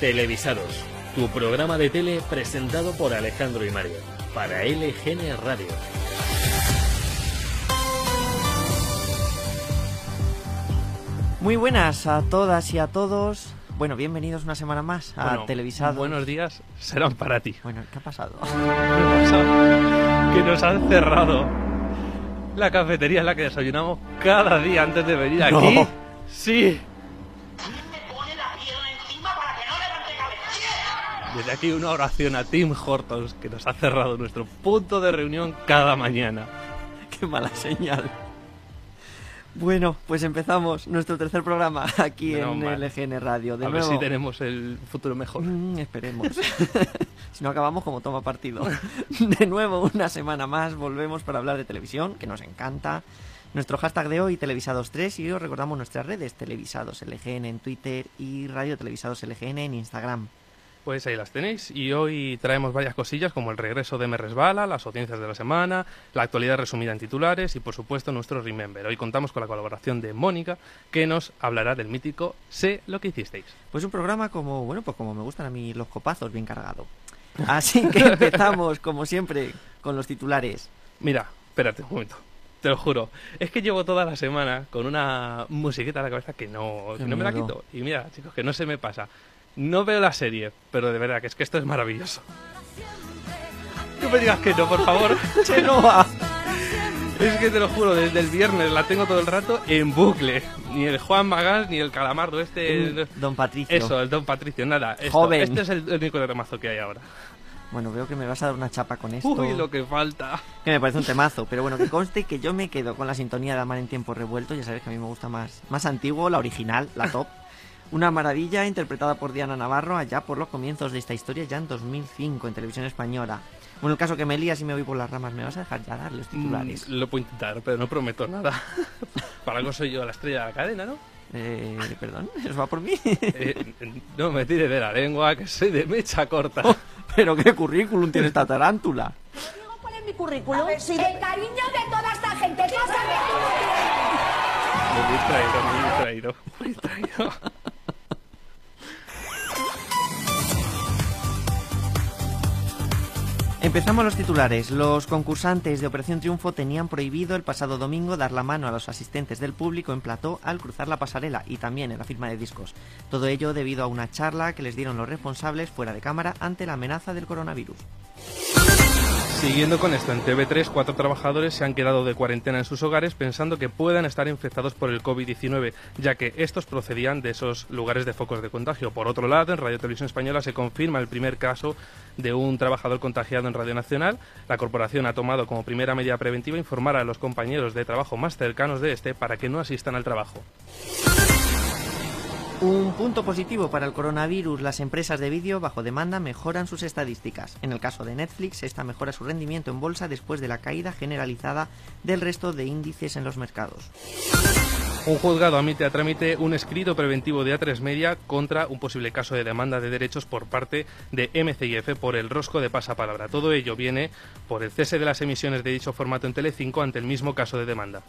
Televisados, tu programa de tele presentado por Alejandro y Mario, para LGN Radio. Muy buenas a todas y a todos. Bueno, bienvenidos una semana más a Bueno, Televisados. Buenos días serán para ti. Bueno, ¿qué ha pasado? Que nos han cerrado la cafetería en la que desayunamos cada día antes de venir No. aquí. Sí. Desde aquí una oración a Tim Hortons que nos ha cerrado nuestro punto de reunión cada mañana. Qué mala señal. Bueno, pues empezamos nuestro tercer programa aquí en mal. LGN Radio. De a ver nuevo. si tenemos el futuro mejor. Mm, esperemos. si no acabamos como toma partido. De nuevo, una semana más, volvemos para hablar de televisión, que nos encanta. Nuestro hashtag de hoy, Televisados3, y os recordamos nuestras redes, Televisados LGN en Twitter y Radio Televisados LGN en Instagram. Pues ahí las tenéis. Y hoy traemos varias cosillas como el regreso de Me Resbala, las audiencias de la semana, la actualidad resumida en titulares y por supuesto nuestro Remember. Hoy contamos con la colaboración de Mónica que nos hablará del mítico Sé lo que hicisteis. Pues un programa como, bueno, pues como me gustan a mí los copazos, bien cargado. Así que empezamos, como siempre, con los titulares. Mira, espérate un momento. Te lo juro. Es que llevo toda la semana con una musiqueta en la cabeza que no, que no me la quito. Y mira, chicos, que no se me pasa. No veo la serie, pero de verdad que es que esto es maravilloso. No me digas que no, por favor. ¡Chenoa! Es que te lo juro, desde el viernes la tengo todo el rato en bucle. Ni el Juan Magás ni el Calamardo este... Don Patricio. Eso, el Don Patricio, nada. esto- Joven. Este es el, el único temazo que hay ahora. Bueno, veo que me vas a dar una chapa con esto. Uy, lo que falta. Que me parece un temazo, pero bueno, que conste que yo me quedo con la sintonía de Amar en tiempo revuelto, ya sabes que a mí me gusta más, más antiguo, la original, la top. Una maravilla interpretada por Diana Navarro allá por los comienzos de esta historia, ya en 2005, en televisión española. Bueno, el caso que me lías y me voy por las ramas, ¿me vas a dejar ya dar los titulares? Mm, lo puedo intentar, pero no prometo nada. Para algo soy yo la estrella de la cadena, ¿no? Eh, perdón, ¿eso va por mí? Eh, no me tire de la lengua, que soy de mecha corta. pero qué currículum tiene esta tarántula. digo cuál es mi currículum? El cariño de toda esta gente. Muy distraído, muy distraído, muy distraído. Empezamos los titulares. Los concursantes de Operación Triunfo tenían prohibido el pasado domingo dar la mano a los asistentes del público en plató al cruzar la pasarela y también en la firma de discos. Todo ello debido a una charla que les dieron los responsables fuera de cámara ante la amenaza del coronavirus. Siguiendo con esto, en TV3, cuatro trabajadores se han quedado de cuarentena en sus hogares pensando que puedan estar infectados por el COVID-19, ya que estos procedían de esos lugares de focos de contagio. Por otro lado, en Radio Televisión Española se confirma el primer caso de un trabajador contagiado en Radio Nacional. La corporación ha tomado como primera medida preventiva informar a los compañeros de trabajo más cercanos de este para que no asistan al trabajo. Un punto positivo para el coronavirus, las empresas de vídeo bajo demanda mejoran sus estadísticas. En el caso de Netflix, esta mejora su rendimiento en bolsa después de la caída generalizada del resto de índices en los mercados. Un juzgado admite a trámite un escrito preventivo de A3 Media contra un posible caso de demanda de derechos por parte de MCIF por el rosco de pasapalabra. Todo ello viene por el cese de las emisiones de dicho formato en Telecinco ante el mismo caso de demanda.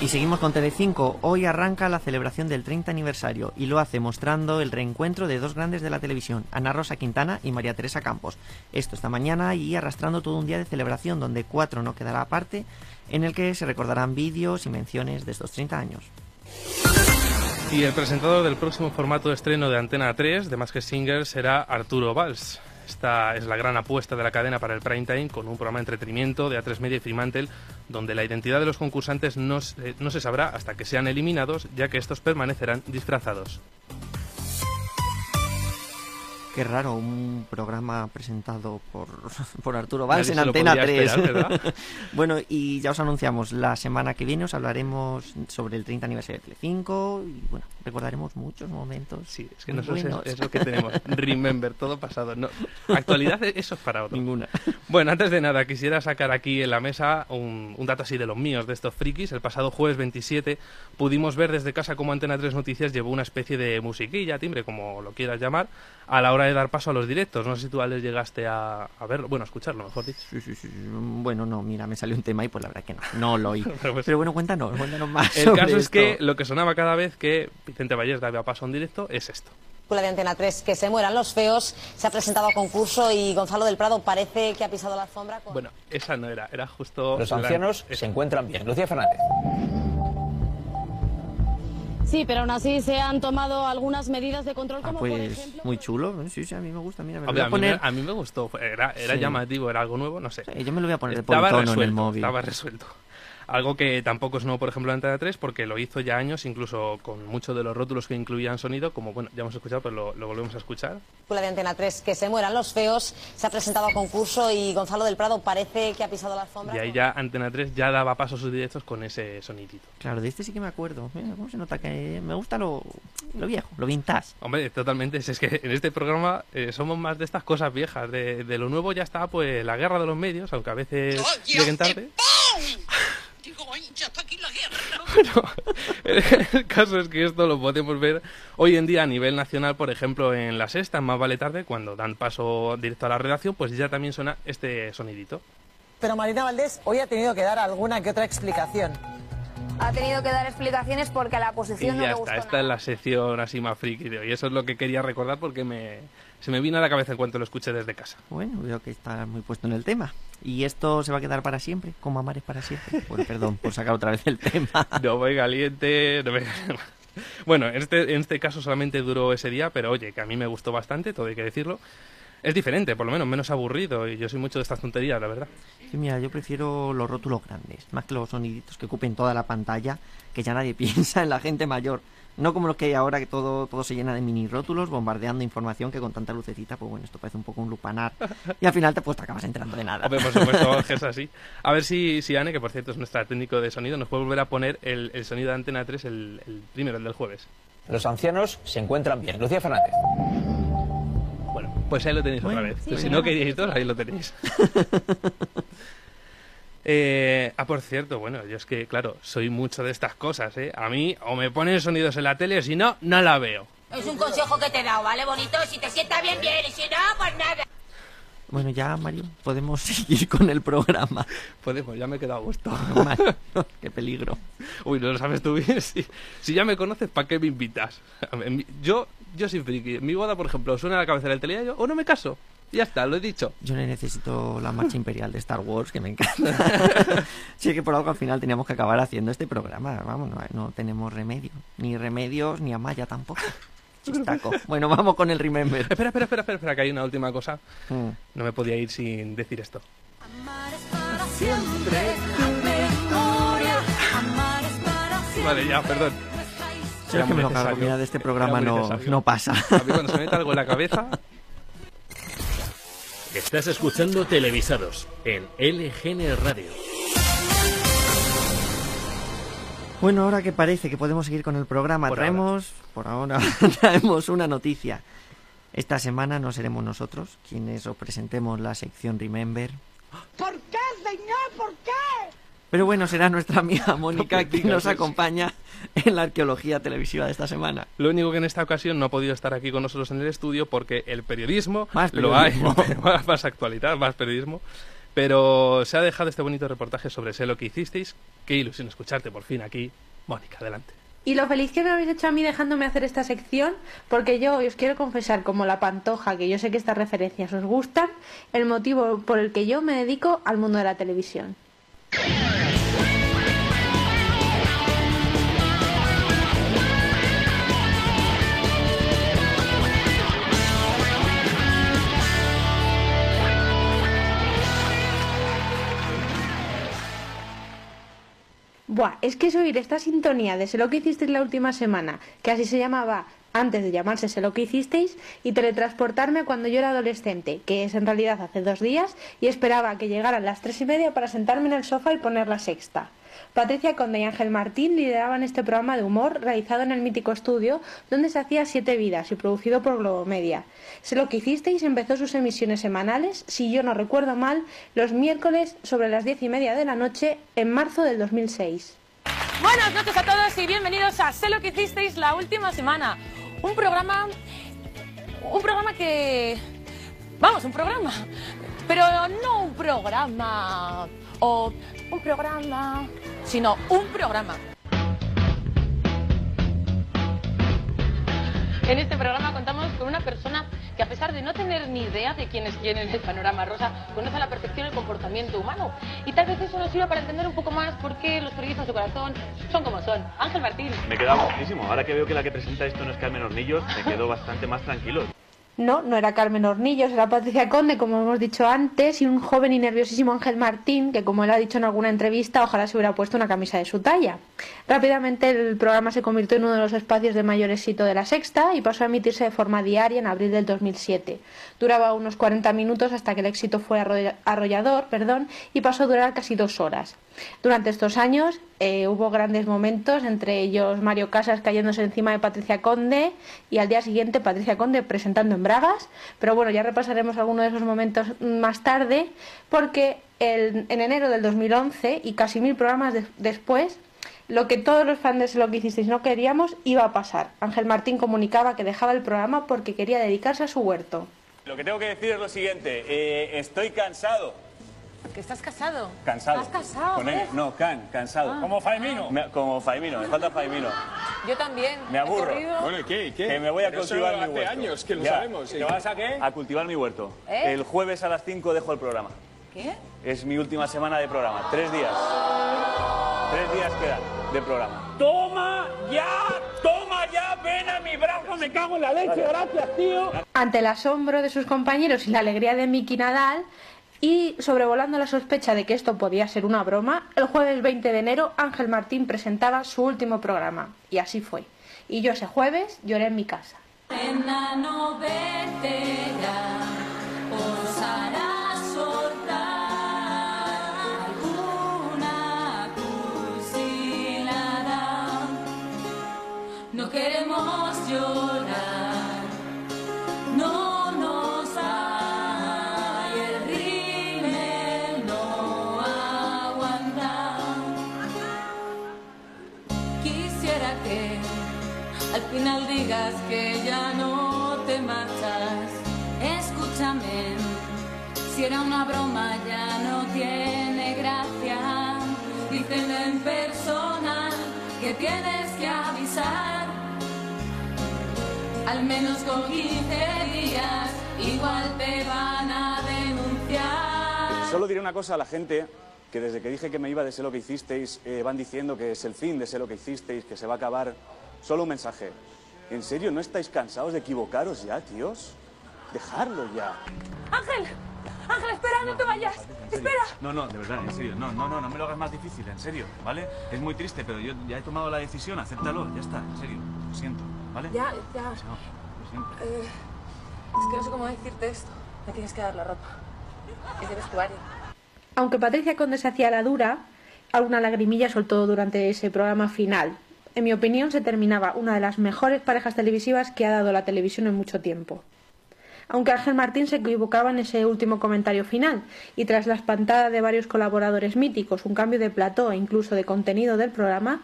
Y seguimos con Telecinco. Hoy arranca la celebración del 30 aniversario y lo hace mostrando el reencuentro de dos grandes de la televisión, Ana Rosa Quintana y María Teresa Campos. Esto esta mañana y arrastrando todo un día de celebración donde cuatro no quedará aparte, en el que se recordarán vídeos y menciones de estos 30 años. Y el presentador del próximo formato de estreno de Antena 3 de Más que Singer será Arturo Valls. Esta es la gran apuesta de la cadena para el prime time con un programa de entretenimiento de A3 Media y Fremantle donde la identidad de los concursantes no se, no se sabrá hasta que sean eliminados ya que estos permanecerán disfrazados. Qué raro, un programa presentado por, por Arturo Valls en Antena podría 3. esperar, ¿verdad? bueno, y ya os anunciamos, la semana que viene os hablaremos sobre el 30 aniversario de Telecinco y bueno, recordaremos muchos momentos. Sí, es que nosotros es, es lo que tenemos. Remember, todo pasado. No, actualidad, eso es para otro. Ninguna. Bueno, antes de nada, quisiera sacar aquí en la mesa un, un dato así de los míos, de estos frikis. El pasado jueves 27 pudimos ver desde casa cómo Antena 3 Noticias llevó una especie de musiquilla, timbre, como lo quieras llamar, a la hora de dar paso a los directos. No sé si tú, Alex, llegaste a, a verlo, bueno, a escucharlo, mejor dicho. Sí, sí, sí. Bueno, no, mira, me salió un tema y pues la verdad que no, no lo oí. Pero pues- Pero bueno, cuéntanos, cuéntanos más. El sobre caso es esto. que lo que sonaba cada vez que Vicente Vallés daba paso un directo es esto. de Antena 3, que se mueran los feos, se ha presentado a concurso y Gonzalo del Prado parece que ha pisado la alfombra. Con... Bueno, esa no era, era justo... Los ancianos se encuentran bien. Lucía Fernández. Sí, pero aún así se han tomado algunas medidas de control Ah, como pues por ejemplo... muy chulo. Sí, sí, a mí me gusta. Mira, me Hombre, voy a, a mí poner. me, a mí me gustó, era, era Sí. llamativo, era algo nuevo, no sé. Sí, yo me lo voy a poner de en el móvil. estaba resuelto. Algo que tampoco es nuevo, por ejemplo, en Antena 3, porque lo hizo ya años, incluso con muchos de los rótulos que incluían sonido, como bueno, ya hemos escuchado, pero lo, lo volvemos a escuchar. de Antena 3, que se mueran los feos, se ha presentado a concurso y Gonzalo del Prado parece que ha pisado la alfombra. Y ahí ya Antena 3 ya daba paso a sus directos con ese sonidito. Claro, de este sí que me acuerdo. Mira, cómo se nota que me gusta lo, lo viejo, lo vintage. Hombre, totalmente. Es que en este programa eh, somos más de estas cosas viejas. De, de lo nuevo ya está, pues, la guerra de los medios, aunque a veces lleguen tarde. Bueno, el caso es que esto lo podemos ver hoy en día a nivel nacional, por ejemplo, en la sexta, Más Vale Tarde, cuando dan paso directo a la redacción, pues ya también suena este sonidito. Pero Marina Valdés hoy ha tenido que dar alguna que otra explicación. Ha tenido que dar explicaciones porque a la Y oposición no ya le está, gustó esta nada. es la sección así más friki de hoy. Eso es lo que quería recordar porque me, se me vino a la cabeza en cuanto lo escuché desde casa. Bueno, veo que está muy puesto en el tema. ¿Y esto se va a quedar para siempre? ¿Como amar es para siempre? Bueno, perdón por sacar otra vez el tema. No me caliente, no me... Bueno, en este, en este caso solamente duró ese día, pero oye, que a mí me gustó bastante, todo hay que decirlo. Es diferente, por lo menos menos aburrido, y yo soy mucho de estas tonterías, la verdad. Sí, mira, yo prefiero los rótulos grandes, más que los soniditos que ocupen toda la pantalla, que ya nadie piensa en la gente mayor. No como los que hay ahora, que todo, todo se llena de mini rótulos, bombardeando información que con tanta lucecita, pues bueno, esto parece un poco un lupanar. Y al final te, pues, te acabas enterando de nada. Hombre, por supuesto, que es así. A ver si, si Anne, que por cierto es nuestra técnico de sonido, nos puede volver a poner el, el sonido de Antena 3, el, el primero, el del jueves. Los ancianos se encuentran bien. Lucía Fernández. Pues ahí lo tenéis Bueno, otra vez. sí, si no queríais dos, ahí lo tenéis. Eh, ah, por cierto, bueno, yo es que, claro, soy mucho de estas cosas, ¿eh? A mí o me ponen sonidos en la tele o si no, no la veo. Es un consejo que te he dado, ¿vale, bonito? Si te sienta bien, bien, y si no, pues nada. Bueno, ya, Mario, podemos seguir con el programa. Podemos, ya me he quedado a gusto. Qué peligro. Uy, no lo sabes tú bien. Si, si ya me conoces, ¿para qué me invitas? Yo, yo soy friki. Mi boda, por ejemplo, suena la cabecera del telediario o no me caso. Ya está, lo he dicho. Yo no necesito la marcha imperial de Star Wars, que me encanta. sí que por algo al final teníamos que acabar haciendo este programa. Vamos, no, no tenemos remedio. Ni remedios, ni Amaya tampoco. Chistaco. Bueno, vamos con el Remember. Espera, espera, espera, espera, espera, que hay una última cosa. Mm. No me podía ir sin decir esto. Vale, ya, perdón. Creo que me lo cargo. Mira, de este programa no, no pasa. A mí cuando se me mete algo en la cabeza, Estás escuchando Televisados en LGN Radio. Bueno, ahora que parece que podemos seguir con el programa, Por traemos, por ahora, traemos una noticia. Esta semana no seremos nosotros quienes os presentemos la sección Remember. ¿Por qué, señor? ¿Por qué? Pero bueno, será nuestra amiga Mónica me quien nos acompaña en la arqueología televisiva de esta semana. lo único que en esta ocasión no ha podido estar aquí con nosotros en el estudio porque el periodismo, Más lo hay, periodismo. más, más actualidad, más periodismo. Pero se ha dejado este bonito reportaje sobre sé lo que hicisteis. Qué ilusión escucharte por fin aquí. Mónica, adelante. Y lo feliz que me habéis hecho a mí dejándome hacer esta sección, porque yo os quiero confesar, como la pantoja, que yo sé que estas referencias os gustan, el motivo por el que yo me dedico al mundo de la televisión. Buah, es que es oír esta sintonía de Sé lo que hicisteis la última semana, que así se llamaba antes de llamarse Sé lo que hicisteis, y teletransportarme cuando yo era adolescente, que es en realidad hace dos días, y esperaba que llegaran las tres y media para sentarme en el sofá y poner la sexta. Patricia Conde y Ángel Martín lideraban este programa de humor realizado en el mítico estudio donde se hacía Siete Vidas y producido por Globomedia. Sé lo que hicisteis empezó sus emisiones semanales, si yo no recuerdo mal, los miércoles sobre las diez y media de la noche en marzo del 2006. Buenas noches a todos y bienvenidos a Sé lo que hicisteis la última semana. Un programa. Un programa que. Vamos, un programa. Pero no un programa. O un programa. Sino un programa. En este programa contamos con una persona que a pesar de no tener ni idea de quién es quién en el panorama rosa, conoce a la perfección el comportamiento humano. Y tal vez eso nos sirva para entender un poco más por qué los periodistas de corazón son como son. Ángel Martín. Me he quedado muchísimo. Ahora que veo que la que presenta esto no es Carmen Hornillos, me quedo bastante más tranquilo. No, no era Carmen Hornillos, era Patricia Conde, como hemos dicho antes, y un joven y nerviosísimo Ángel Martín, que como él ha dicho en alguna entrevista, ojalá se hubiera puesto una camisa de su talla. Rápidamente el programa se convirtió en uno de los espacios de mayor éxito de la sexta y pasó a emitirse de forma diaria en abril del 2007. Duraba unos 40 minutos hasta que el éxito fue arrollador perdón, y pasó a durar casi dos horas. Durante estos años eh, hubo grandes momentos, entre ellos Mario Casas cayéndose encima de Patricia Conde y al día siguiente Patricia Conde presentando en Bragas. Pero bueno, ya repasaremos algunos de esos momentos más tarde, porque en enero del 2011 y casi mil programas después, lo que todos los fans de lo que hicisteis no queríamos iba a pasar. Ángel Martín comunicaba que dejaba el programa porque quería dedicarse a su huerto. Lo que tengo que decir es lo siguiente, eh, estoy cansado. ¿Que estás casado? Cansado. ¿Estás casado? Con él. No, can, cansado. Ah. Como Faimino. como Faimino, me falta Faimino. Yo también. Me aburro. Bueno, ¿y qué? ¿Y qué? Que me voy a Pero eso cultivar mi hace huerto. años que lo Ya. sabemos. ¿Te vas a qué? A cultivar mi huerto. ¿Eh? El jueves a las 5 dejo el programa. ¿Qué? Es mi última semana de programa. Tres días. Tres días quedan de programa. ¡Toma ya! ¡Toma ya! ¡Ven a mi brazo! ¡Me cago en la leche! ¡Gracias, tío! Ante el asombro de sus compañeros y la alegría de Miki Nadal, y sobrevolando la sospecha de que esto podía ser una broma, el jueves 20 de enero Ángel Martín presentaba su último programa. Y así fue. Y yo ese jueves lloré en mi casa. Digas que ya no te marchas. Escúchame, si era una broma ya no tiene gracia. Dicen en persona que tienes que avisar. Al menos con 15 días, igual te van a denunciar. Solo diré una cosa a la gente, que desde que dije que me iba de Sé lo que hicisteis, eh, van diciendo que es el fin de Sé lo que hicisteis, que se va a acabar. Solo un mensaje. ¿En serio no estáis cansados de equivocaros ya, tíos? Dejarlo ya. Ángel, Ángel, espera, no te vayas. Espera. No, no, de verdad, en serio. No, no, no, no me lo hagas más difícil, en serio, ¿vale? Es muy triste, pero yo ya he tomado la decisión, acéptalo, ya está, en serio. Lo siento, ¿vale? Ya, ya. No, lo siento. Eh, es que no sé cómo decirte esto. Me tienes que dar la ropa. Es de vestuario. Aunque Patricia Conde se hacía la dura, alguna lagrimilla soltó durante ese programa final. En mi opinión, se terminaba una de las mejores parejas televisivas que ha dado la televisión en mucho tiempo. Aunque Ángel Martín se equivocaba en ese último comentario final, y tras la espantada de varios colaboradores míticos, un cambio de plató e incluso de contenido del programa,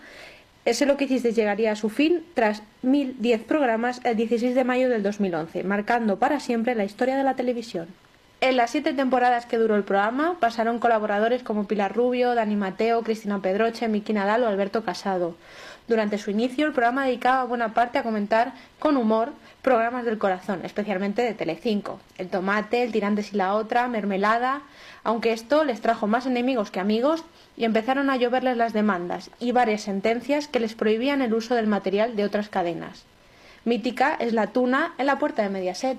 ese lo que hiciste llegaría a su fin tras 1010 programas el 16 de mayo del 2011, marcando para siempre la historia de la televisión. En las siete temporadas que duró el programa pasaron colaboradores como Pilar Rubio, Dani Mateo, Cristina Pedroche, Miki Nadal o Alberto Casado. Durante su inicio, el programa dedicaba buena parte a comentar con humor programas del corazón, especialmente de Telecinco. El tomate, el tirantes y la otra, mermelada, aunque esto les trajo más enemigos que amigos y empezaron a lloverles las demandas y varias sentencias que les prohibían el uso del material de otras cadenas. Mítica es la tuna en la puerta de Mediaset.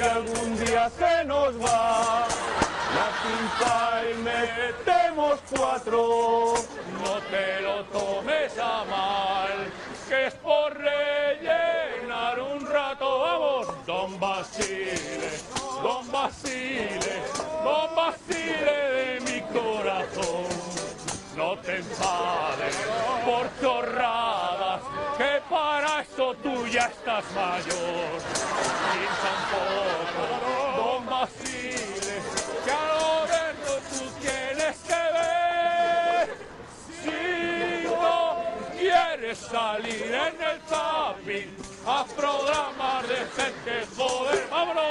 Si algún día se nos va la cinta y metemos cuatro, no te lo tomes a mal, que es por rellenar un rato. Vamos, don Basile, don Basile, don Basile de mi corazón. No te enfades por chorradas, que para eso tú ya estás mayor. Y tampoco, don Basile, que a lo verlo tú tienes que ver. Si no quieres salir en el zapping a programas de gente, joder, vámonos.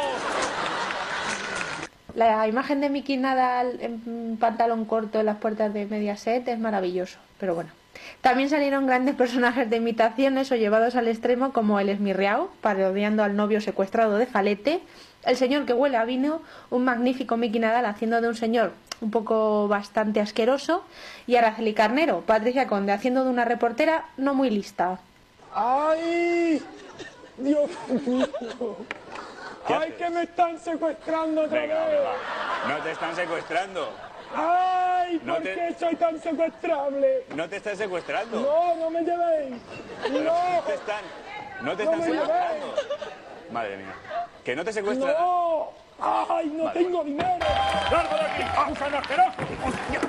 La imagen de Mickey Nadal en pantalón corto en las puertas de Mediaset es maravilloso, pero bueno. También salieron grandes personajes de imitaciones o llevados al extremo como el Esmirriao, parodiando al novio secuestrado de Falete, el señor que huele a vino, un magnífico Mickey Nadal haciendo de un señor un poco bastante asqueroso, y Araceli Carnero, Patricia Conde, haciendo de una reportera no muy lista. ¡Ay! Dios mío. ¿Qué ¡Ay, que me están secuestrando otra Venga, vez! venga. No te están secuestrando. ¡Ay! No ¿Por te- qué soy tan secuestrable? No te están secuestrando. No, no me llevéis. Pero No. No te están, no te No están secuestrando. Madre mía. Que no te secuestran. ¡No! ¡Ay, no Vale. tengo dinero! ¡Largo de aquí! ¡Gusano asqueroso! ¡Hostia!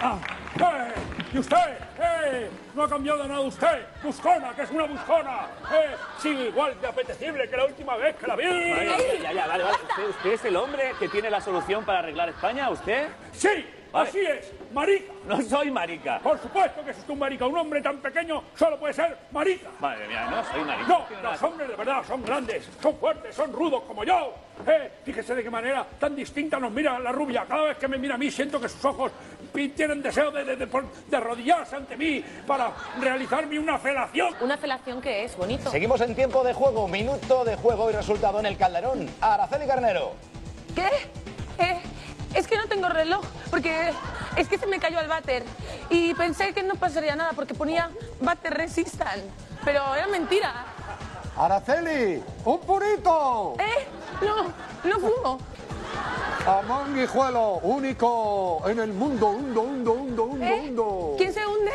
Ah, ¡Eh! ¿Y usted? ¡Eh! No ha cambiado nada usted. Buscona, que es una buscona. ¡Eh! Sigue igual de apetecible que la última vez que la vi. Vale, ya, ya, vale, vale. ¿Usted, usted es el hombre que tiene la solución para arreglar España? ¿Usted? Sí, Vale. así es. Marica. No soy marica. Por supuesto que es un marica. Un hombre tan pequeño solo puede ser marica. Madre mía, no soy marica. No, los hombres de verdad son grandes, son fuertes, son rudos como yo. Eh, fíjese de qué manera tan distinta nos mira la rubia. Cada vez que me mira a mí siento que sus ojos tienen deseo de, de, de, arrodillarse ante mí para realizarme una felación. ¿Una felación que es? Bonito. Seguimos en tiempo de juego, minuto de juego y resultado en el Calderón. Araceli Carnero. ¿Qué? Eh, es que no tengo reloj, porque es que se me cayó el váter. Y pensé que no pasaría nada, porque ponía váter resistant. Pero era mentira. Araceli, un purito. ¿Eh? No, no fumo. Amón Guijuelo, único en el mundo, hundo, hundo, hundo, hundo, ¿Eh? hundo. ¿Quién se hunde?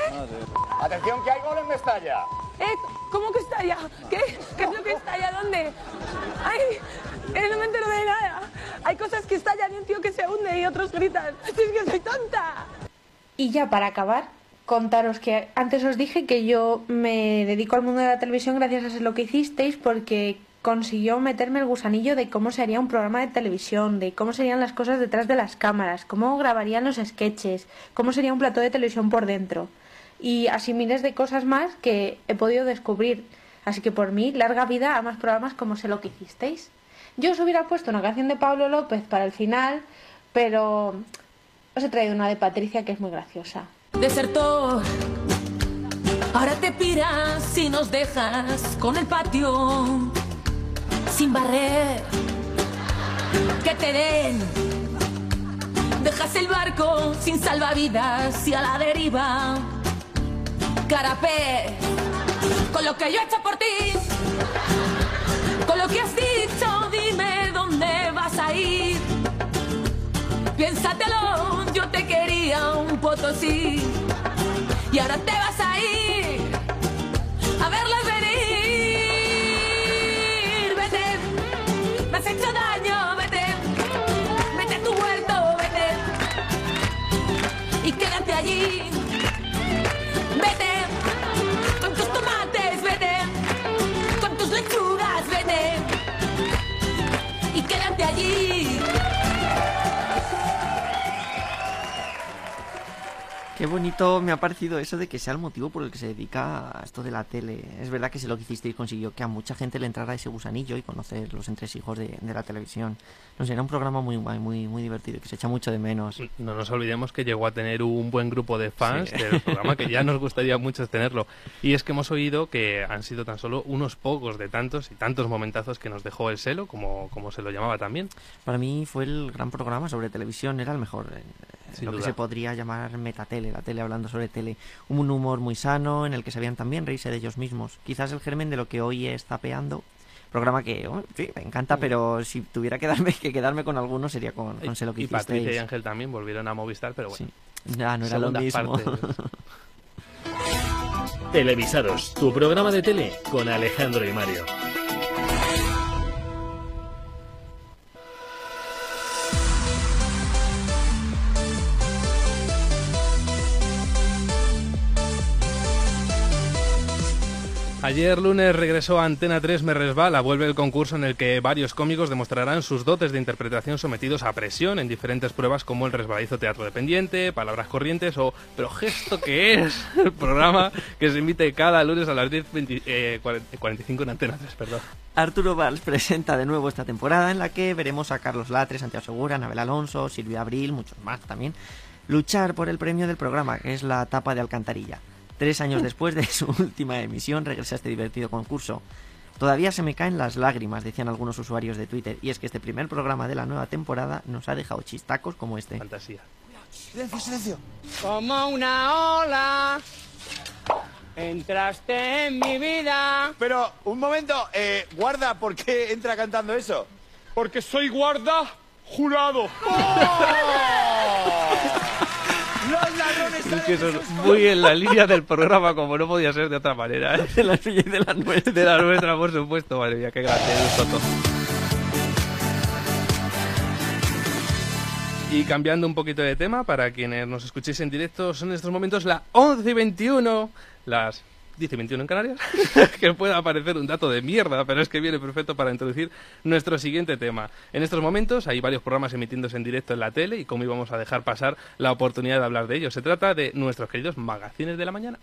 Atención que hay gol en Mestalla. ¿Eh? ¿Cómo que estalla? ¿Qué? ¿Qué es lo que estalla? ¿Dónde? ¡Ay! Eh, no me entero de nada. Hay cosas que estallan y un tío que se hunde y otros gritan. ¡Es que soy tonta! Y ya para acabar, contaros que antes os dije que yo me dedico al mundo de la televisión gracias a lo que hicisteis porque consiguió meterme el gusanillo de cómo se haría un programa de televisión, de cómo serían las cosas detrás de las cámaras, cómo grabarían los sketches, cómo sería un plató de televisión por dentro. Y así miles de cosas más que he podido descubrir. Así que por mí, larga vida a más programas como sé lo que hicisteis. Yo os hubiera puesto una canción de Pablo López para el final, pero os he traído una de Patricia que es muy graciosa. Desertor, ahora te piras y nos dejas con el patio sin barrer. Que te den, dejas el barco sin salvavidas y a la deriva. Carapé, con lo que yo he hecho por ti, con lo que has dicho, ir. Piénsatelo, yo te quería un potosí y ahora te vas a ir a verlas venir. Vete, me has hecho daño, vete, vete tu huerto, vete y quédate allí. Quédate Qué bonito me ha parecido eso de que sea el motivo por el que se dedica a esto de la tele. Es verdad que si lo que hicisteis consiguió que a mucha gente le entrara ese gusanillo y conocer los entresijos de, de la televisión. No sé, era un programa muy guay, muy, muy divertido, que se echa mucho de menos. No nos olvidemos que llegó a tener un buen grupo de fans Sí. del programa que ya nos gustaría mucho tenerlo. Y es que hemos oído que han sido tan solo unos pocos de tantos y tantos momentazos que nos dejó el celo, como, como se lo llamaba también. Para mí fue el gran programa sobre televisión, era el mejor. Sin lo que se podría llamar metatele, la tele hablando sobre tele. Un humor muy sano en el que sabían también reírse de ellos mismos. Quizás el germen de lo que hoy es Zapeando. Programa que, oh, sí, me encanta, pero si tuviera que, darme, que quedarme con alguno sería con, con Sé lo que y Patricia y. Ángel también volvieron a Movistar, pero bueno. Ya, no era lo mismo. Televisados, tu programa de tele con Alejandro y Mario. Ayer lunes regresó a Antena 3 Me Resbala, vuelve el concurso en el que varios cómicos demostrarán sus dotes de interpretación sometidos a presión en diferentes pruebas como el resbaladizo teatro dependiente, palabras corrientes o Pero gesto que es, el programa que se emite cada lunes a las 10.45 eh, en Antena 3, perdón. Arturo Valls presenta de nuevo esta temporada en la que veremos a Carlos Latre, Santiago Segura, Anabel Alonso, Silvia Abril, muchos más también, luchar por el premio del programa, que es la tapa de Alcantarilla. Tres años después de su última emisión regresa este divertido concurso. Todavía se me caen las lágrimas, decían algunos usuarios de Twitter, y es que este primer programa de la nueva temporada nos ha dejado chistacos como este. Fantasía. Silencio, silencio. Como una ola, entraste en mi vida. Pero, un momento, eh, guarda, ¿por qué entra cantando eso? Porque soy guarda jurado. Los que son muy en la línea del programa, como no podía ser de otra manera. ¿eh? De la suya y de la nuestra. De la nuestra, por supuesto. Madre mía, qué grande es Toto. Y cambiando un poquito de tema, para quienes nos escuchéis en directo, son en estos momentos las 11 y 21, las 10 y 21 en Canarias, que pueda parecer un dato de mierda, pero es que viene perfecto para introducir nuestro siguiente tema. En estos momentos hay varios programas emitiéndose en directo en la tele y cómo íbamos a dejar pasar la oportunidad de hablar de ellos. Se trata de nuestros queridos magazines de la mañana.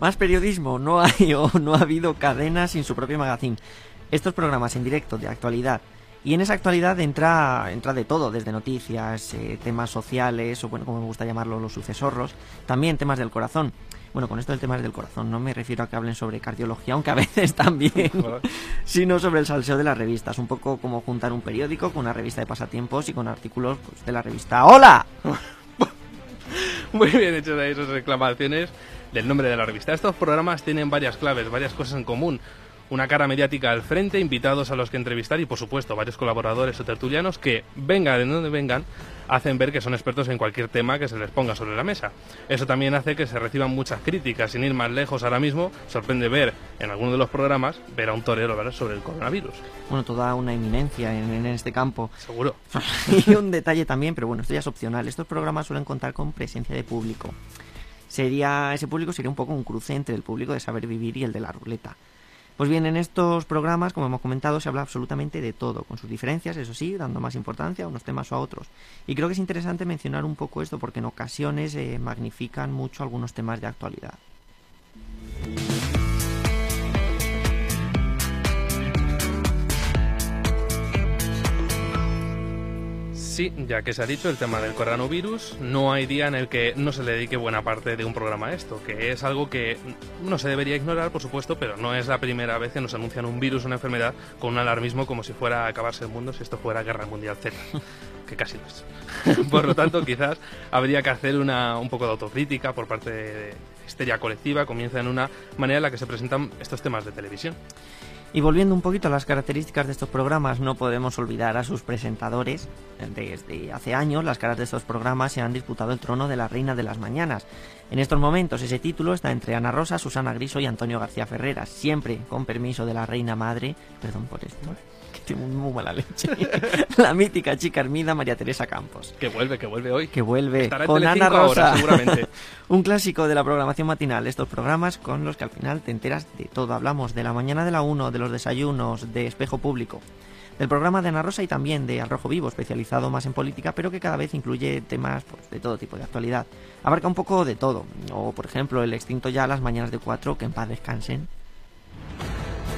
Más periodismo, no hay o no ha habido cadena sin su propio magazine. Estos programas en directo de actualidad. Y en esa actualidad entra, entra de todo, desde noticias, eh, temas sociales, o bueno, como me gusta llamarlo, los sucesorros, también temas del corazón. Bueno, con esto del tema del corazón no me refiero a que hablen sobre cardiología, aunque a veces también, sino sobre el salseo de las revistas. Un poco como juntar un periódico con una revista de pasatiempos y con artículos pues, de la revista ¡Hola! Muy bien hechas ahí esas reclamaciones del nombre de la revista. Estos programas tienen varias claves, varias cosas en común. Una cara mediática al frente, invitados a los que entrevistar y, por supuesto, varios colaboradores o tertulianos que, vengan de donde vengan, hacen ver que son expertos en cualquier tema que se les ponga sobre la mesa. Eso también hace que se reciban muchas críticas. Sin ir más lejos ahora mismo, sorprende ver en alguno de los programas ver a un torero hablar sobre el coronavirus. Bueno, toda una eminencia en, en este campo. Seguro. y un detalle también, pero bueno, esto ya es opcional. Estos programas suelen contar con presencia de público. Sería, ese público sería un poco un cruce entre el público de saber vivir y el de la ruleta. Pues bien, en estos programas, como hemos comentado, se habla absolutamente de todo, con sus diferencias, eso sí, dando más importancia a unos temas o a otros. Y creo que es interesante mencionar un poco esto porque en ocasiones eh, magnifican mucho algunos temas de actualidad. Sí, ya que se ha dicho el tema del coronavirus, no hay día en el que no se le dedique buena parte de un programa a esto, que es algo que no se debería ignorar, por supuesto, pero no es la primera vez que nos anuncian un virus, una enfermedad, con un alarmismo como si fuera a acabarse el mundo si esto fuera Guerra Mundial Z, que casi lo es. por lo tanto, quizás habría que hacer una, un poco de autocrítica por parte de histeria colectiva, comienza en una manera en la que se presentan estos temas de televisión. Y volviendo un poquito a las características de estos programas, no podemos olvidar a sus presentadores. Desde hace años, las caras de estos programas se han disputado el trono de la reina de las mañanas. En estos momentos, ese título está entre Ana Rosa, Susana Griso y Antonio García Ferreras, siempre con permiso de la reina madre, perdón por esto, que tengo muy mala leche, la mítica chica Hermida María Teresa Campos. Que vuelve, que vuelve hoy. Que vuelve Estará con Ana Rosa. ahora, seguramente. Un clásico de la programación matinal, estos programas con los que al final te enteras de todo. Hablamos de la mañana de la 1, de los desayunos, de espejo público, del programa de Ana Rosa y también de Al Rojo Vivo, especializado más en política, pero que cada vez incluye temas pues, de todo tipo de actualidad. Abarca un poco de todo. O, por ejemplo, el extinto ya Las Mañanas de 4, que en paz descansen.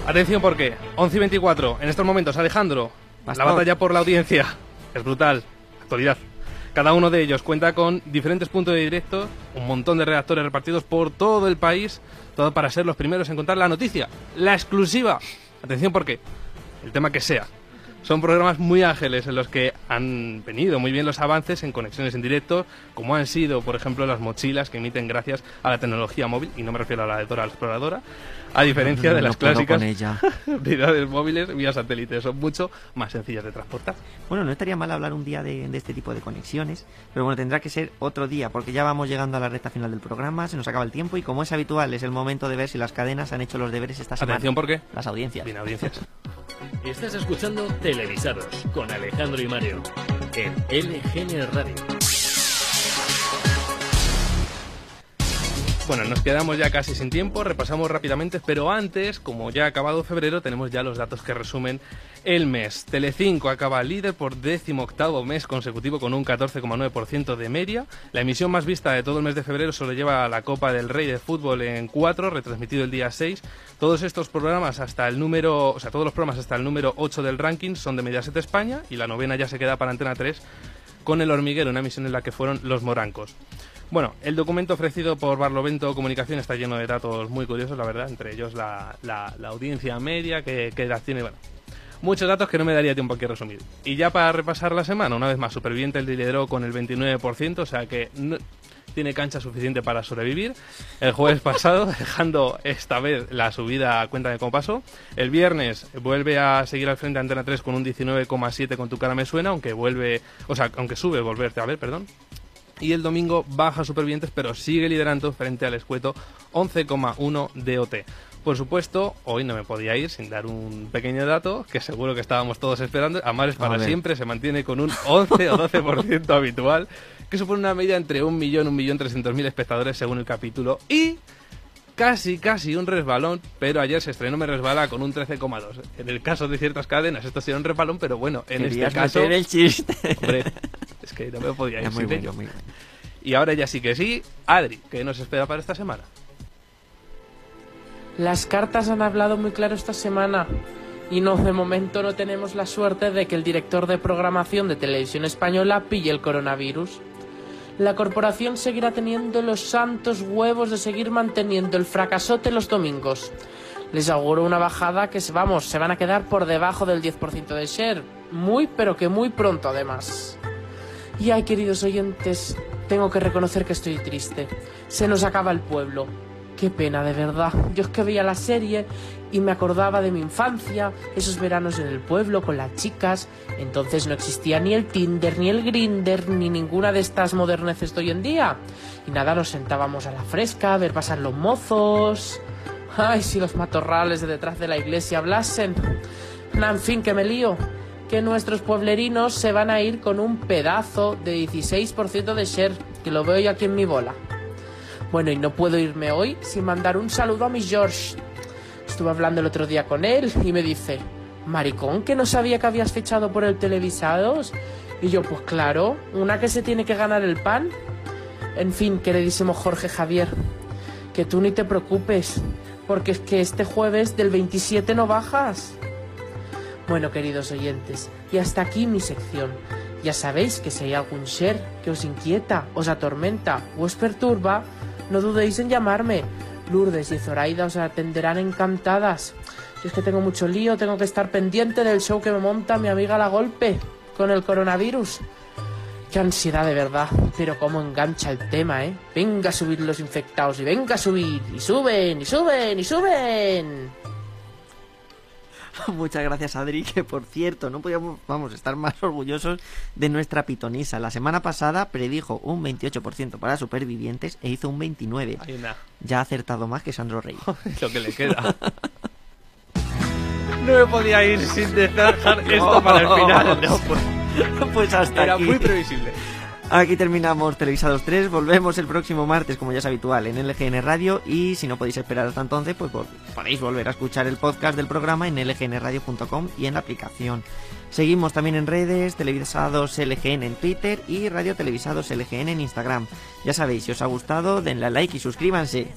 Atención porque 11 y 24, en estos momentos Alejandro, la batalla por la audiencia es brutal, actualidad. Cada uno de ellos cuenta con diferentes puntos de directo, un montón de redactores repartidos por todo el país, todo para ser los primeros en contar la noticia, la exclusiva. Atención porque el tema que sea. Son programas muy ágiles en los que han venido muy bien los avances en conexiones en directo, como han sido, por ejemplo, las mochilas que emiten gracias a la tecnología móvil, y no me refiero a la de Dora la Exploradora, a diferencia No, de no las puedo clásicas con ella. unidades móviles vía satélite. Son mucho más sencillas de transportar. Bueno, no estaría mal hablar un día de, de este tipo de conexiones, pero bueno, tendrá que ser otro día, porque ya vamos llegando a la recta final del programa, se nos acaba el tiempo y como es habitual, es el momento de ver si las cadenas han hecho los deberes esta semana. Atención, ¿por qué? Las audiencias. Bien, audiencias. Estás escuchando Televisados con Alejandro y Mario en LGN Radio. Bueno, nos quedamos ya casi sin tiempo, repasamos rápidamente, pero antes, como ya ha acabado febrero, tenemos ya los datos que resumen el mes. Telecinco acaba líder por décimo octavo mes consecutivo con un 14,9% de media. La emisión más vista de todo el mes de febrero solo lleva la Copa del Rey de Fútbol en 4, retransmitido el día 6. Todos estos programas hasta el número, o sea, todos los programas hasta el número 8 del ranking son de Mediaset España y la novena ya se queda para Antena 3 con El Hormiguero, una emisión en la que fueron Los Morancos. Bueno, el documento ofrecido por Barlovento Comunicación está lleno de datos muy curiosos, la verdad, entre ellos la, la- audiencia media, que, que edad tiene, bueno, muchos datos que no me daría tiempo aquí a resumir. Y ya para repasar la semana, una vez más, Superviviente el lideró con el 29%, o sea que tiene cancha suficiente para sobrevivir. El jueves pasado, dejando esta vez la subida a cuenta de cómo pasó. El viernes vuelve a seguir al frente Antena 3 con un 19,7 con tu cara me suena, aunque vuelve, o sea, aunque sube, volverte a ver, perdón. Y el domingo baja Supervivientes, pero sigue liderando frente al escueto 11,1 DOT. Por supuesto, hoy no me podía ir sin dar un pequeño dato que seguro que estábamos todos esperando. Amares para siempre se mantiene con un 11 o 12% habitual, que supone una media entre un millón, un millón trescientos mil espectadores según el capítulo. Y casi, casi un resbalón, pero ayer se estrenó Me Resbala con un 13,2. En el caso de ciertas cadenas esto sería un resbalón, pero bueno, en este caso... meter el chiste. Hombre, es que no me podía ir bueno, muy bueno. Y ahora ya sí que sí, Adri, ¿qué nos espera para esta semana? Las cartas han hablado muy claro esta semana y no, de momento no tenemos la suerte de que el director de programación de Televisión Española pille el coronavirus. La corporación seguirá teniendo los santos huevos de seguir manteniendo el fracasote los domingos. Les auguro una bajada que, se- vamos, se van a quedar por debajo del 10% de share. Muy, pero que muy pronto además. Y ay, queridos oyentes, tengo que reconocer que estoy triste. Se nos acaba el pueblo. Qué pena, de verdad. Yo es que veía la serie y me acordaba de mi infancia, esos veranos en el pueblo con las chicas. Entonces no existía ni el Tinder, ni el Grinder, ni ninguna de estas moderneces de hoy en día. Y nada, nos sentábamos a la fresca a ver pasar los mozos. Ay, si los matorrales de detrás de la iglesia hablasen. Na, en fin, que me lío. Que nuestros pueblerinos se van a ir con un pedazo de 16% de share, que lo veo yo aquí en mi bola. Bueno, y no puedo irme hoy sin mandar un saludo a mi George. Estuve hablando el otro día con él y me dice, maricón, que no sabía que habías fichado por el Televisados. Y yo, pues claro, una que se tiene que ganar el pan. En fin, queridísimo Jorge Javier, que tú ni te preocupes, porque es que este jueves del 27 no bajas. Bueno, queridos oyentes, y hasta aquí mi sección. Ya sabéis que si hay algún share que os inquieta, os atormenta o os perturba, no dudéis en llamarme. Lourdes y Zoraida os atenderán encantadas. Es que tengo mucho lío, tengo que estar pendiente del show que me monta mi amiga La Golpe con el coronavirus. Qué ansiedad de verdad, pero cómo engancha el tema, ¿eh? Venga a subir los infectados y venga a subir, y suben, y suben, y suben. Muchas gracias, Adri, que por cierto, no podíamos vamos, estar más orgullosos de nuestra pitonisa. La semana pasada predijo un 28% para supervivientes e hizo un 29%. Ahí nada. Ya ha acertado más que Sandro Rey. Lo que le queda. No me podía ir sin dejar esto para el final. No, pues, pues hasta Era aquí. muy previsible. Aquí terminamos Televisados 3. Volvemos el próximo martes, como ya es habitual, en LGN Radio. Y si no podéis esperar hasta entonces, pues podéis volver a escuchar el podcast del programa en lgnradio.com y en la aplicación. Seguimos también en redes, Televisados LGN en Twitter y Radio Televisados LGN en Instagram. Ya sabéis, si os ha gustado, denle a like y suscríbanse.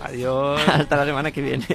Adiós. Hasta la semana que viene.